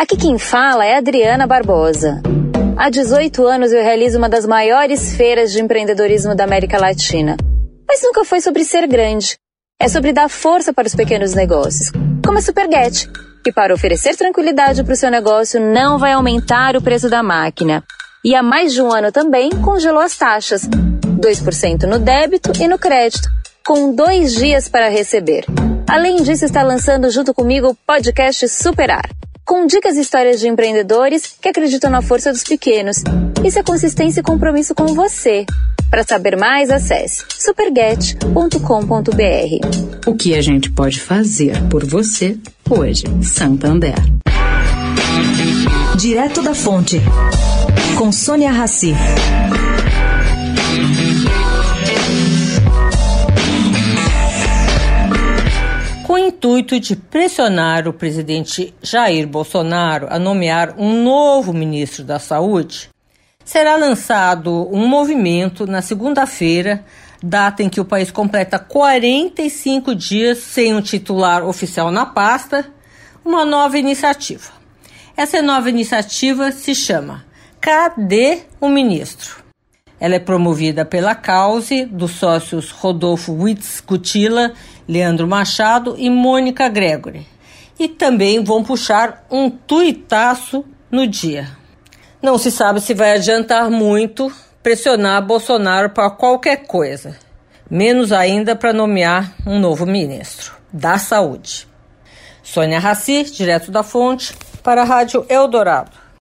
Aqui quem fala é Adriana Barbosa. Há 18 anos eu realizo uma das maiores feiras de empreendedorismo da América Latina. Mas nunca foi sobre ser grande. É sobre dar força para os pequenos negócios, como a Superget, que para oferecer tranquilidade para o seu negócio não vai aumentar o preço da máquina. E há mais de um ano também congelou as taxas, 2% no débito e no crédito, com dois dias para receber. Além disso, está lançando junto comigo o podcast Superar com dicas e histórias de empreendedores que acreditam na força dos pequenos. Isso é consistência e compromisso com você. Para saber mais, acesse superget.com.br. O que a gente pode fazer por você hoje, Santander. Direto da Fonte, com Sônia Rassi. Intuito de pressionar o presidente Jair Bolsonaro a nomear um novo ministro da Saúde, será lançado um movimento na segunda-feira, data em que o país completa 45 dias sem um titular oficial na pasta, uma nova iniciativa. Essa nova iniciativa se chama Cadê o Ministro? Ela é promovida pela Cause, dos sócios Rodolfo Witz Cutila, Leandro Machado e Mônica Gregory. E também vão puxar um tuitaço no dia. Não se sabe se vai adiantar muito pressionar Bolsonaro para qualquer coisa, menos ainda para nomear um novo ministro da Saúde. Sônia Raci, direto da Fonte, para a Rádio Eldorado.